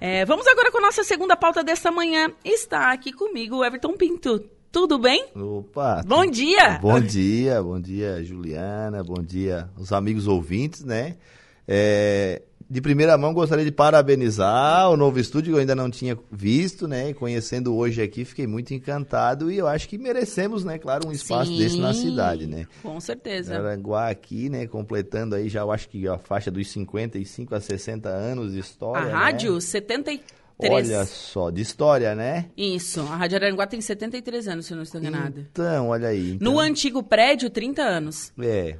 É, vamos agora com a nossa segunda pauta desta manhã. Está aqui comigo o Everton Pinto. Tudo bem? Opa! Bom dia! Bom dia, bom dia, Juliana, bom dia, os amigos ouvintes, né? É, de primeira mão, gostaria de parabenizar o novo estúdio que eu ainda não tinha visto, né? E conhecendo hoje aqui, fiquei muito encantado e eu acho que merecemos, né? Claro, um espaço Sim, desse na cidade, né? Com certeza. Aranguá aqui, né? Completando aí já, eu acho que a faixa dos 55 a 60 anos de história. a né? rádio, 73. Olha só, de história, né? Isso, a Rádio Aranguá tem 73 anos, se eu não estou enganada. Então, olha aí. Então, No antigo prédio, 30 anos. É.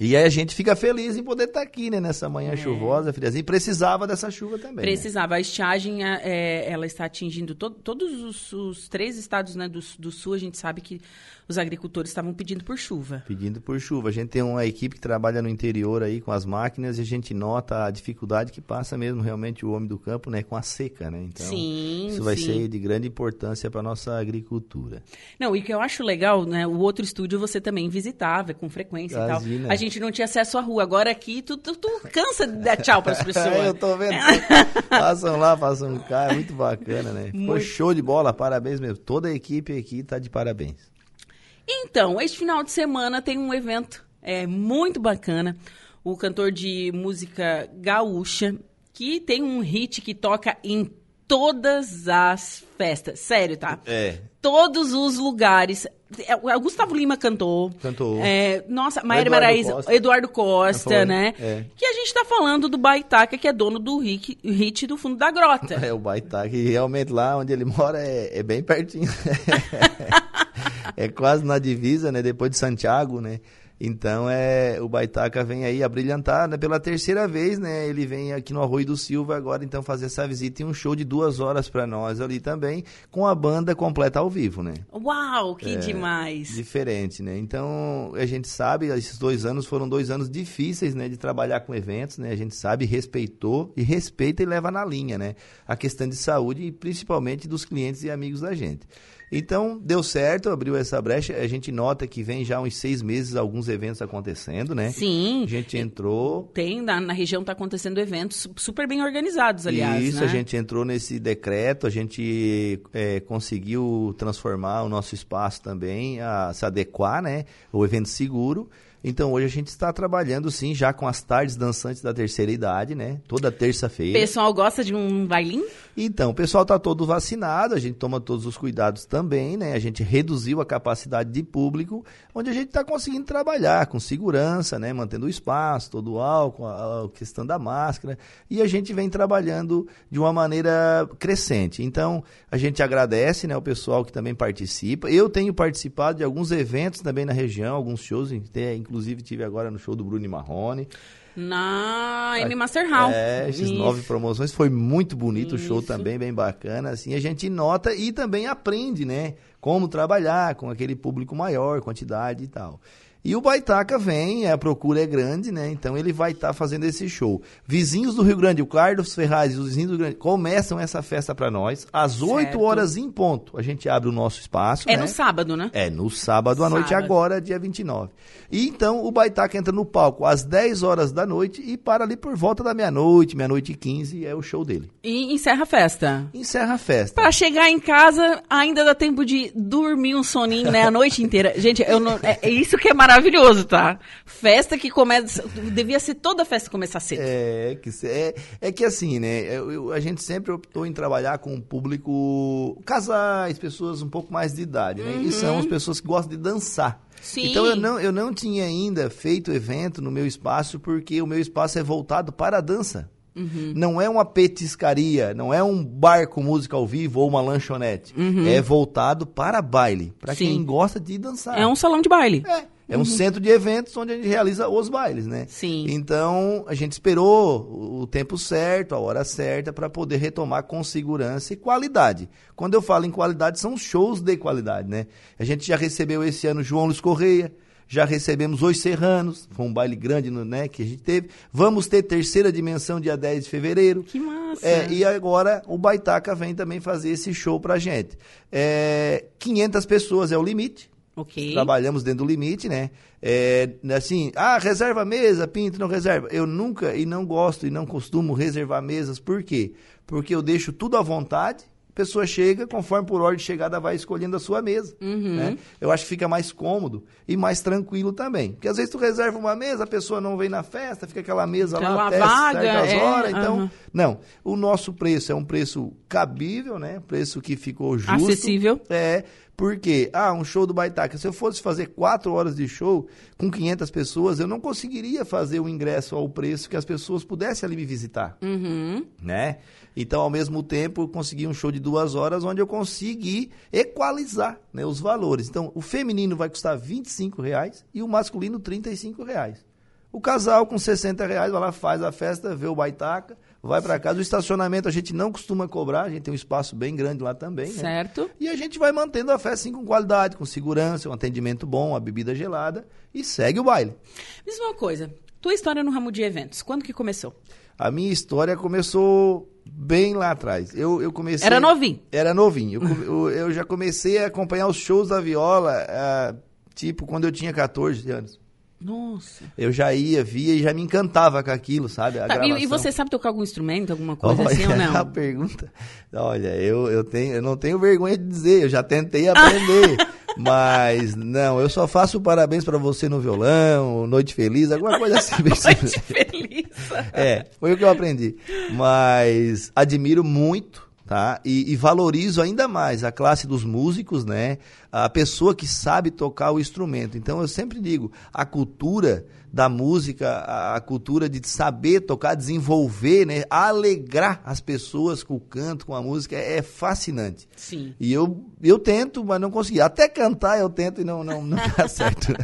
E aí a gente fica feliz em poder estar aqui, né? Nessa manhã chuvosa, friazinha. E precisava dessa chuva também. né? Precisava. A estiagem, é, ela está atingindo to- todos os, os três estados né, do, do sul. A gente sabe que os agricultores estavam pedindo por chuva. Pedindo por chuva. A gente tem uma equipe que trabalha no interior aí com as máquinas e a gente nota a dificuldade que passa mesmo realmente o homem do campo, né? Com a seca, né? Então, sim, isso vai sim. ser de grande importância para nossa agricultura. Não, e o que eu acho legal, né? O outro estúdio você também visitava com frequência e tal. Imagina. A gente não tinha acesso à rua. Agora aqui, tu, tu, tu cansa de dar tchau para as pessoas. Eu tô vendo. Passam lá, passam cá, é muito bacana, né? Ficou Muito. show de bola, parabéns mesmo. Toda a equipe aqui tá de parabéns. Então, este final de semana tem um evento é, muito bacana. O cantor de música gaúcha, que tem um hit que toca em todas as festas. Sério, tá? É. Todos os lugares. É, O Gustavo Lima cantou. Cantou. É, nossa, Maíra Maraíza, Costa. Eduardo Costa, Foi, né? é. Que a gente tá falando do Baitaca, que é dono do hit, hit do fundo da grota. É, o Baitaca, e realmente lá onde ele mora é, é bem pertinho. é quase na divisa, né? Depois de Santiago, né? Então, é, o Baitaca vem aí a brilhantar, né? Pela terceira vez, né? Ele vem aqui no Arroio do Silva agora, então, fazer essa visita e um show de duas horas para nós ali também, com a banda completa ao vivo, né? Uau, que É, demais. Diferente, né? Então, a gente sabe, esses dois anos foram dois anos difíceis, né? De trabalhar com eventos, né? A gente sabe, respeitou e respeita e leva na linha, né? A questão de saúde e principalmente dos clientes e amigos da gente. Então, deu certo, abriu essa brecha. A gente nota que vem já uns seis meses alguns eventos acontecendo, né? Sim. A gente entrou, Tem, na, na região tá acontecendo eventos su- super bem organizados, aliás. Isso, né? a gente entrou nesse decreto, a gente é, conseguiu transformar o nosso espaço também, a se adequar, né? O evento seguro. Então hoje a gente está trabalhando sim já com as tardes dançantes da terceira idade, né? Toda terça-feira. pessoal gosta de um bailinho? Então, o pessoal está todo vacinado, a gente toma todos os cuidados também, né? A gente reduziu a capacidade de público, onde a gente está conseguindo trabalhar com segurança, né? Mantendo o espaço, todo o álcool, a, questão da máscara. E a gente vem trabalhando de uma maneira crescente. Então, a gente agradece, né? O pessoal que também participa. Eu tenho participado de alguns eventos também na região, alguns shows, inclusive tive agora no show do Bruno e Marrone. Na M Master Hall. É, esses Isso. nove promoções. Foi muito bonito o show Isso. também, bem bacana. Assim, a gente nota e também aprende, né? Como trabalhar com aquele público maior, quantidade e tal. E o Baitaca vem, a procura é grande, né? Então ele vai estar fazendo esse show. Vizinhos do Rio Grande, o Carlos Ferraz e os vizinhos do Rio Grande começam essa festa para nós às 8 Certo. horas em ponto. A gente abre o nosso espaço, É né? no sábado, né? É, no sábado à noite, agora, dia 29. E então o Baitaca entra no palco às 10 horas da noite e para ali por volta da meia-noite, meia-noite e 15, é o show dele. E encerra a festa. Encerra a festa. Pra chegar em casa, ainda dá tempo de dormir um soninho, né? A noite inteira. Gente, eu não, é, é isso que é maravilhoso, tá? Festa que começa. Devia ser toda festa começar cedo. É que, é, é que assim, né? eu- eu- a gente sempre optou em trabalhar com um público, casais, pessoas um pouco mais de idade, né? E são as pessoas que gostam de dançar. Sim. Então eu não, eu não tinha ainda feito evento no meu espaço porque o meu espaço é voltado para a dança. Não é uma petiscaria, não é um bar com música ao vivo ou uma lanchonete. É voltado para baile, para quem gosta de dançar. É um salão de baile. É, é um centro de eventos onde a gente realiza os bailes, né? Sim. Então, a gente esperou o- o tempo certo, a hora certa, para poder retomar com segurança e qualidade. Quando eu falo em qualidade, são shows de qualidade, né? A gente já recebeu esse ano João Luiz Correia, já recebemos Os Serranos, foi um baile grande no- né, que a gente teve. Vamos ter terceira dimensão dia 10 de fevereiro. Que massa. É, e agora o Baitaca vem também fazer esse show pra gente. É, 500 pessoas é o limite. Ok. Trabalhamos dentro do limite, né? É, assim, ah, reserva mesa, pinto, não reserva. Eu nunca e não gosto e não costumo reservar mesas. Por quê? Porque eu deixo tudo à vontade. A pessoa chega, conforme por ordem de chegada, vai escolhendo a sua mesa. Uhum. Né? Eu acho que fica mais cômodo e mais tranquilo também. Porque às vezes tu reserva uma mesa, a pessoa não vem na festa, fica aquela mesa Aquela lá até vaga, certas é, horas. Então, aham. Não. O nosso preço é um preço cabível, né? Preço que ficou justo. Acessível. É, porque, ah, um show do Baitaca, se eu fosse fazer quatro horas de show com 500 pessoas, eu não conseguiria fazer o ingresso ao preço que as pessoas pudessem ali me visitar, Uhum. né? Então, ao mesmo tempo, eu consegui um show de duas horas onde eu consegui equalizar né, os valores. Então, o feminino vai custar 25 reais e o masculino 35 reais. O casal com 60 reais vai lá, faz a festa, vê o baitaca, vai para casa. O estacionamento a gente não costuma cobrar, a gente tem um espaço bem grande lá também, né? Certo. E a gente vai mantendo a festa assim, com qualidade, com segurança, um atendimento bom, a bebida gelada e segue o baile. Mesma uma coisa. Tua história no ramo de eventos, quando que começou? A minha história começou bem lá atrás. Eu, eu comecei. Era novinho. Era novinho. Eu, eu, eu já comecei a acompanhar os shows da viola, ah, tipo, quando eu tinha 14 anos. Nossa. Eu já ia, via e já me encantava com aquilo, sabe? A Tá, e- e, você sabe tocar algum instrumento, alguma coisa Olha, assim ou a não? pergunta. Olha, eu, eu, tenho, eu não tenho vergonha de dizer, eu já tentei aprender. mas não, eu só faço parabéns pra você no violão, noite feliz, alguma coisa assim. Noite feliz. É, foi o que eu aprendi. Mas admiro muito, tá? E, e valorizo ainda mais a classe dos músicos, né? A pessoa que sabe tocar o instrumento. Então eu sempre digo, a cultura da música, a, cultura de saber tocar, desenvolver, né? Alegrar as pessoas com o canto, com a música, é, é fascinante. Sim. E eu, eu tento, mas não consegui. Até cantar eu tento e não, não, não dá certo.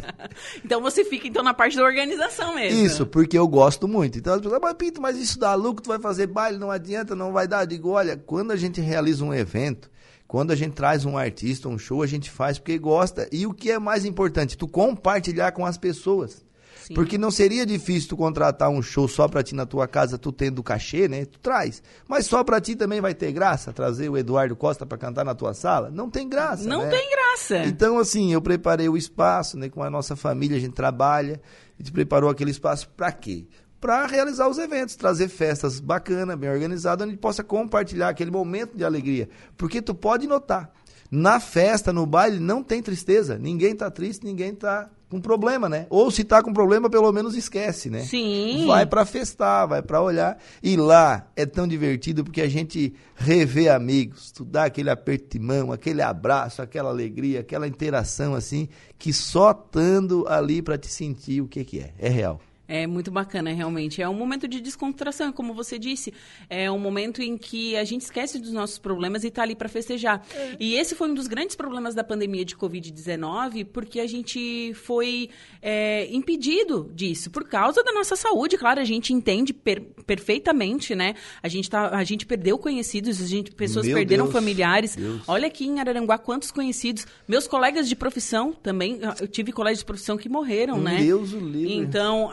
Então você fica então na parte da organização mesmo. Isso, porque eu gosto muito. Então as pessoas, mas Pinto, mas isso dá lucro, tu vai fazer baile, não adianta, não vai dar. Eu digo, olha, quando a gente realiza um evento, quando a gente traz um artista, um show, a gente faz porque gosta. E o que é mais importante, tu compartilhar com as pessoas. Sim. Porque não seria difícil tu contratar um show só pra ti na tua casa, tu tendo cachê, né? Tu traz. Mas só pra ti também vai ter graça trazer o Eduardo Costa pra cantar na tua sala? Não tem graça, Não né? tem graça. Então, assim, eu preparei o espaço, né? Com a nossa família, a gente trabalha. A gente preparou aquele espaço para quê? Para realizar os eventos, trazer festas bacanas, bem organizadas, onde a gente possa compartilhar aquele momento de alegria. Porque tu pode notar, na festa, no baile, não tem tristeza. Ninguém tá triste, ninguém tá com problema, né? Ou se tá com problema, pelo menos esquece, né? Sim. Vai para festar, vai para olhar. E lá é tão divertido porque a gente revê amigos, tu dá aquele aperto de mão, aquele abraço, aquela alegria, aquela interação assim, que só estando ali para te sentir o que que é. É real. É muito bacana, realmente. É um momento de descontração, como você disse. É um momento em que a gente esquece dos nossos problemas e está ali para festejar. E esse foi um dos grandes problemas da pandemia de Covid-19, porque a gente foi é, impedido disso, por causa da nossa saúde. Claro, a gente entende per- perfeitamente, né? A gente, tá, a gente perdeu conhecidos, a gente, pessoas Meu perderam Deus, familiares. Deus. Olha aqui em Araranguá quantos conhecidos. Meus colegas de profissão também, eu tive colegas de profissão que morreram, né? Deus o livre. Então,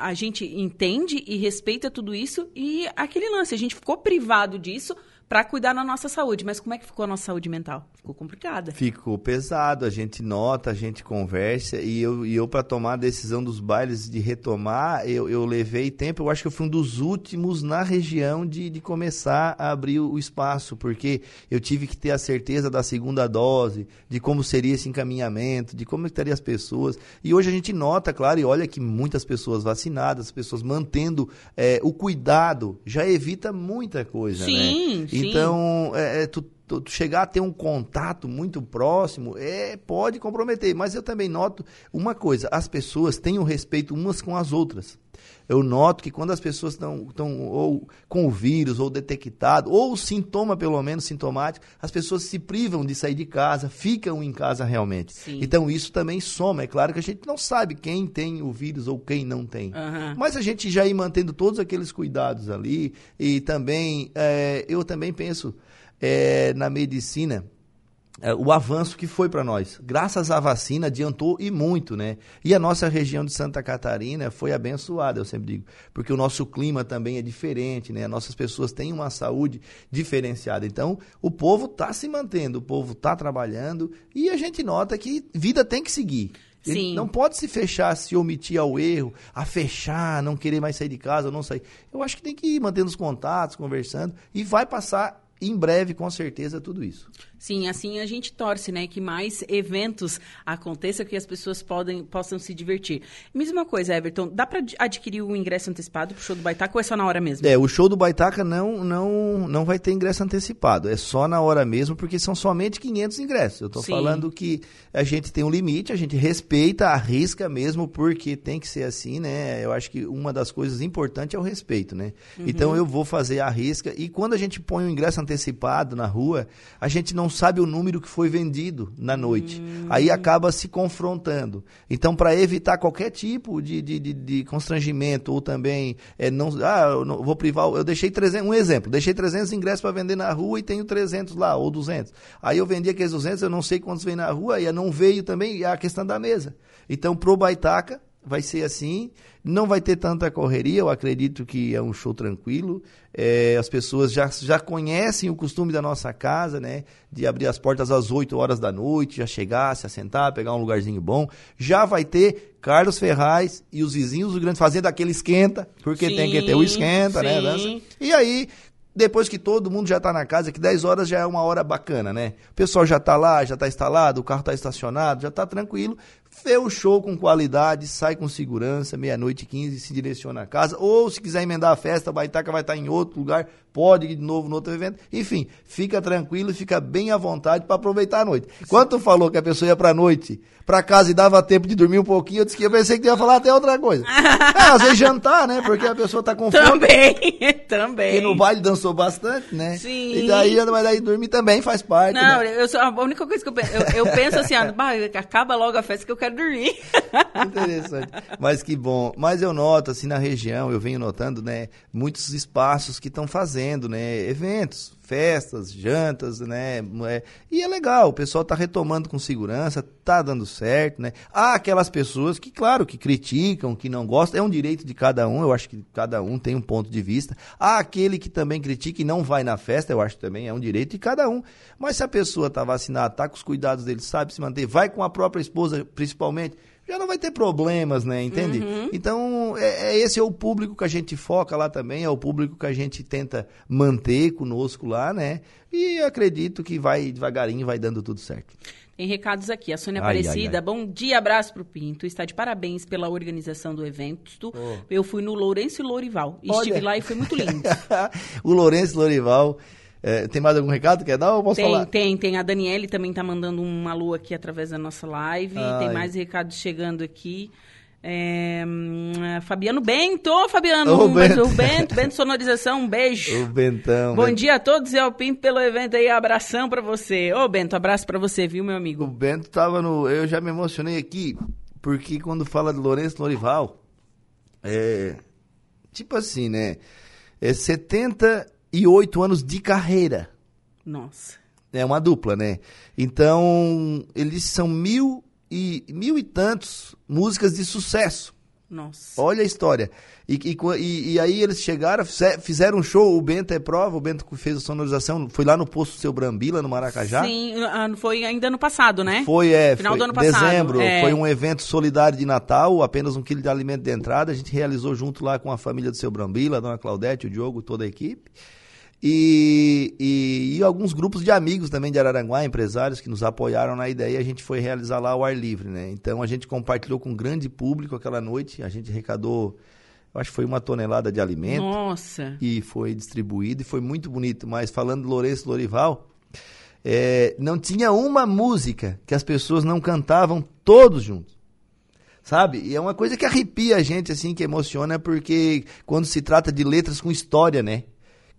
a, gente entende e respeita tudo isso e aquele lance, a gente ficou privado disso para cuidar da nossa saúde. Mas como é que ficou a nossa saúde mental? Ficou complicada. Ficou pesado, a gente nota, a gente conversa, e eu, e eu para tomar a decisão dos bailes de retomar, eu, eu levei tempo, eu acho que eu fui um dos últimos na região de, de começar a abrir o espaço, porque eu tive que ter a certeza da segunda dose, de como seria esse encaminhamento, de como estariam as pessoas, e hoje a gente nota, claro, e olha que muitas pessoas vacinadas, pessoas mantendo eh, o cuidado, já evita muita coisa, Sim, né? sim. Então, é, é, tu, tu- tu chegar a ter um contato muito próximo, é, pode comprometer. Mas eu também noto uma coisa: as pessoas têm o respeito umas com as outras. Eu noto que quando as pessoas estão ou com o vírus, ou detectado, ou sintoma, pelo menos sintomático, as pessoas se privam de sair de casa, ficam em casa realmente. Sim. Então isso também soma. É claro que a gente não sabe quem tem o vírus ou quem não tem. Aham. Mas a gente já ir mantendo todos aqueles cuidados ali e também, é, eu também penso é, na medicina, é, o avanço que foi para nós. Graças à vacina, adiantou e muito, né? E a nossa região de Santa Catarina foi abençoada, eu sempre digo, porque o nosso clima também é diferente, né? Nossas pessoas têm uma saúde diferenciada. Então, o povo está se mantendo, o povo está trabalhando e a gente nota que vida tem que seguir. Ele não pode se fechar, se omitir ao erro, a fechar, não querer mais sair de casa, não sair. Eu acho que tem que ir mantendo os contatos, conversando e vai passar em breve, com certeza, tudo isso. Sim, assim a gente torce, né, que mais eventos aconteçam, que as pessoas podem, possam se divertir. Mesma coisa, Everton, dá para adquirir o ingresso antecipado pro show do Baitaca ou é só na hora mesmo? É, o show do Baitaca não, não, não vai ter ingresso antecipado, é só na hora mesmo, porque são somente 500 ingressos. Eu tô Sim. falando que a gente tem um limite, a gente respeita, arrisca mesmo, porque tem que ser assim, né? Eu acho que uma das coisas importantes é o respeito, né? Uhum. Então eu vou fazer a risca, e quando a gente põe o ingresso antecipado na rua, a gente não sabe o número que foi vendido na noite. Hum. Aí acaba se confrontando. Então, para evitar qualquer tipo de, de, de, de constrangimento ou também é, não, ah, eu não, vou privar, eu deixei 300, um exemplo, deixei 300 ingressos para vender na rua e tenho 300 lá, ou 200. Aí eu vendi aqueles 200, eu não sei quantos vem na rua, e não veio também a questão da mesa. Então, pro Baitaca, vai ser assim. Não vai ter tanta correria, eu acredito que é um show tranquilo. É, as pessoas já, já conhecem o costume da nossa casa, né? De abrir as portas às 8 horas da noite, já chegar, se assentar, pegar um lugarzinho bom. Já vai ter Carlos Ferraz e os vizinhos do Grande Fazenda, aquele esquenta, porque sim, tem que ter o esquenta, né, sim. né? Dança. E aí, depois que todo mundo já está na casa, que 10 horas já é uma hora bacana, né? O pessoal já está lá, já está instalado, o carro está estacionado, já está tranquilo vê o show com qualidade, sai com segurança, meia-noite 15, se direciona a casa. Ou se quiser emendar a festa, a Baitaca vai estar em outro lugar, pode ir de novo no outro evento. Enfim, fica tranquilo, fica bem à vontade para aproveitar a noite. Quando tu falou que a pessoa ia para noite, para casa e dava tempo de dormir um pouquinho, eu disse que eu pensei que tu ia falar até outra coisa. é, às vezes jantar, né? Porque a pessoa tá com fome. Também, também. E no baile dançou bastante, né? Sim. E daí, mas daí dormir também faz parte. Não, né? eu sou, a única coisa que eu penso, eu, eu penso assim, ah, acaba logo a festa que eu quero dormir. Interessante. Mas que bom. Mas eu noto, assim, na região, eu venho notando, né, muitos espaços que estão fazendo, né, eventos, festas, jantas, né? É, e é legal, o pessoal está retomando com segurança, tá dando certo, né? Há aquelas pessoas que, claro, que criticam, que não gostam, é um direito de cada um, eu acho que cada um tem um ponto de vista. Há aquele que também critica e não vai na festa, eu acho que também é um direito de cada um. Mas se a pessoa está vacinada, está com os cuidados dele, sabe se manter, vai com a própria esposa, principalmente, já não vai ter problemas, né? Entende? Uhum. Então, é, é, esse é o público que a gente foca lá também, é o público que a gente tenta manter conosco lá, né? E acredito que vai devagarinho, vai dando tudo certo. Tem recados aqui. A Sônia ai, Aparecida, ai, ai. bom dia, abraço pro Pinto. Está de parabéns pela organização do evento. Oh. Eu fui no Lourenço e Lourival. Estive Olha. lá e foi muito lindo. o Lourenço e Lourival é, tem mais algum recado? Quer dar ou posso tem, falar? Tem, tem. A Daniele também está mandando uma lua aqui através da nossa live. Ai. Tem mais recados chegando aqui. É, hum, Fabiano Bento, Fabiano, o Bento. o Bento, Bento Sonorização, um beijo. O Bentão. Bom Bento. dia a todos e ao Pinto pelo evento aí, abração para você. Ô Bento, abraço para você, viu, meu amigo? O Bento tava no, eu já me emocionei aqui, porque quando fala de Lourenço Lorival, é, tipo assim, né, é 70 e oito anos de carreira. Nossa. É uma dupla, né? Então, eles são mil e, mil e tantos músicas de sucesso. Nossa. Olha a história. E, e, e, aí eles chegaram, fizeram um show, o Bento é prova, o Bento fez a sonorização, foi lá no posto Seu Brambila, no Maracajá. Sim, foi ainda no passado, né? Foi, é. Final foi, do ano passado. Dezembro, é. foi um evento solidário de Natal, apenas um quilo de alimento de entrada, a gente realizou junto lá com a família do Seu Brambila, a dona Claudete, o Diogo, toda a equipe. E, e, e, alguns grupos de amigos também de Araranguá, empresários que nos apoiaram na ideia, e a gente foi realizar lá o ar livre, né? Então a gente compartilhou com um grande público aquela noite, a gente arrecadou, acho que foi uma tonelada de alimento. Nossa! E foi distribuído e foi muito bonito. Mas falando de Lourenço Lorival, é, não tinha uma música que as pessoas não cantavam todos juntos. Sabe? E é uma coisa que arrepia a gente, assim, que emociona, porque quando se trata de letras com história, né?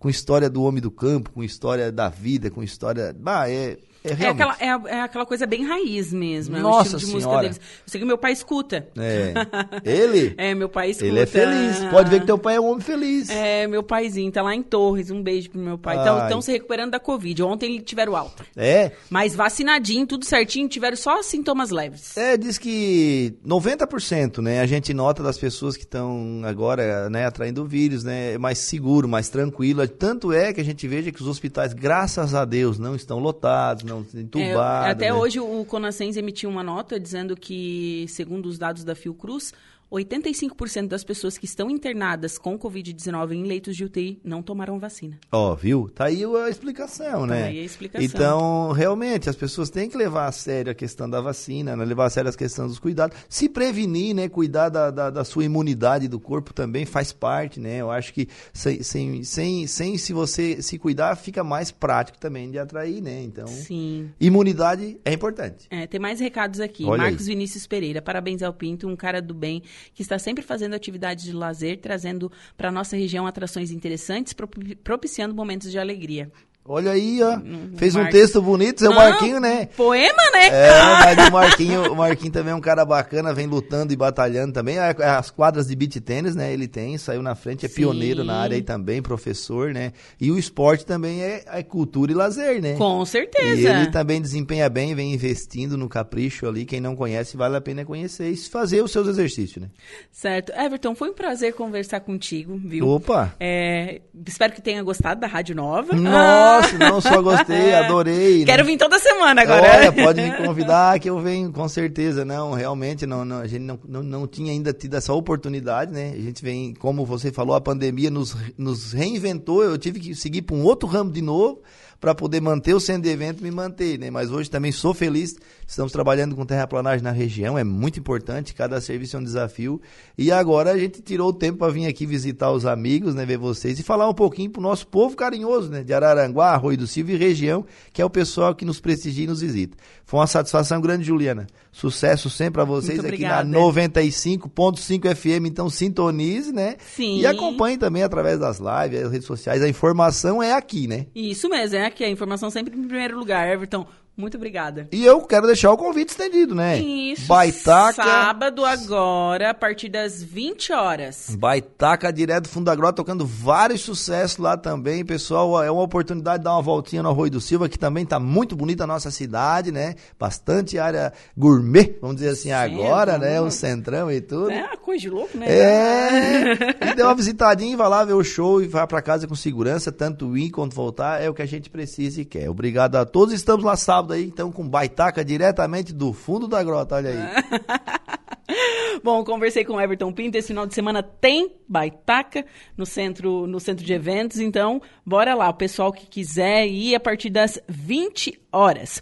Com história do homem do campo, com história da vida, com história. Bah, é, É, É aquela, é, é aquela coisa bem raiz mesmo. É o Nossa estilo de música Senhora. deles. Eu sei que meu pai escuta. É. Ele? É, meu pai escuta. Ele é feliz. Pode ver que teu pai é um homem feliz. É, meu paizinho tá lá em Torres. Um beijo pro meu pai. Ai. Estão se recuperando da Covid. Ontem eles tiveram alta. É. Mas vacinadinho, tudo certinho, tiveram só sintomas leves. É, diz que 90%, né, a gente nota das pessoas que estão agora, né, atraindo o vírus, né, é mais seguro, mais tranquilo. Tanto é que a gente veja que os hospitais, graças a Deus, não estão lotados, não entubados. É, até né? hoje o Conascens emitiu uma nota dizendo que, segundo os dados da Fiocruz, 85% das pessoas que estão internadas com Covid-19 em leitos de UTI não tomaram vacina. Ó, viu? Tá aí a explicação, né? aí a explicação. Então, realmente, as pessoas têm que levar a sério a questão da vacina, né? levar a sério as questões dos cuidados. Se prevenir, né? Cuidar da, da, da sua imunidade do corpo também faz parte, né? Eu acho que sem, sem, sem, sem se você se cuidar, fica mais prático também de atrair, né? Então, Sim. imunidade é importante. É, tem mais recados aqui. Olha Marcos aí. Vinícius Pereira, parabéns ao Pinto, um cara do bem que está sempre fazendo atividades de lazer, trazendo para nossa região atrações interessantes, propi- propiciando momentos de alegria. Olha aí, ó. Fez um Marcos. texto bonito, seu Não, Marquinho, né? Poema, né? É, mas o Marquinho, o Marquinho também é um cara bacana, vem lutando e batalhando também. A- As quadras de beach tênis, né? Ele tem, saiu na frente, é Sim. pioneiro na área aí também, professor, né? E o esporte também é, é cultura e lazer, né? Com E certeza. ele também desempenha bem, vem investindo no capricho ali. Quem não conhece, vale a pena conhecer e fazer os seus exercícios, né? Certo. Everton, foi um prazer conversar contigo, viu? Opa! É, espero que tenha gostado da Rádio Nova. Nossa, não só gostei, adorei. né? Quero vir toda semana agora. Olha, pode me convidar que eu venho, com certeza. Não, realmente, não, não, a gente não, não, não tinha ainda tido essa oportunidade, né? A gente vem, como você falou, a pandemia nos, nos reinventou. Eu tive que seguir para um outro ramo de novo para poder manter o centro de evento e me manter, né? Mas hoje também sou feliz. Estamos trabalhando com terraplanagem na região, é muito importante. Cada serviço é um desafio. E agora a gente tirou o tempo para vir aqui visitar os amigos, né? Ver vocês e falar um pouquinho pro nosso povo carinhoso, né? De Araranguá, Arroio do Silva e região, que é o pessoal que nos prestigia e nos visita. Foi uma satisfação grande, Juliana. Sucesso sempre para vocês Muito aqui na obrigada. 95.5 FM. Então sintonize, né? Sim. E acompanhe também através das lives, as redes sociais. A informação é aqui, né? Isso mesmo, é aqui a informação sempre em primeiro lugar. Everton, muito obrigada. E eu quero deixar o convite estendido, né? Isso. Baitaca. Sábado agora, a partir das 20 horas. Baitaca direto do Fundo da Grota, tocando vários sucessos lá também. Pessoal, é uma oportunidade de dar uma voltinha no Arroio do Silva, que também tá muito bonita a nossa cidade, né? Bastante área gourmet, vamos dizer assim, agora, né? O centrão e tudo. É uma coisa de louco, né? É, e dê uma visitadinha, vai lá ver o show e vai pra casa com segurança, tanto ir quanto voltar, é o que a gente precisa e quer. Obrigado a todos, estamos lá sábado aí, então com Baitaca diretamente do fundo da grota, olha aí. Bom, conversei com o Everton Pinto. Esse final de semana tem baitaca no centro, no centro de eventos. Então, bora lá. O pessoal que quiser ir a partir das 20 horas.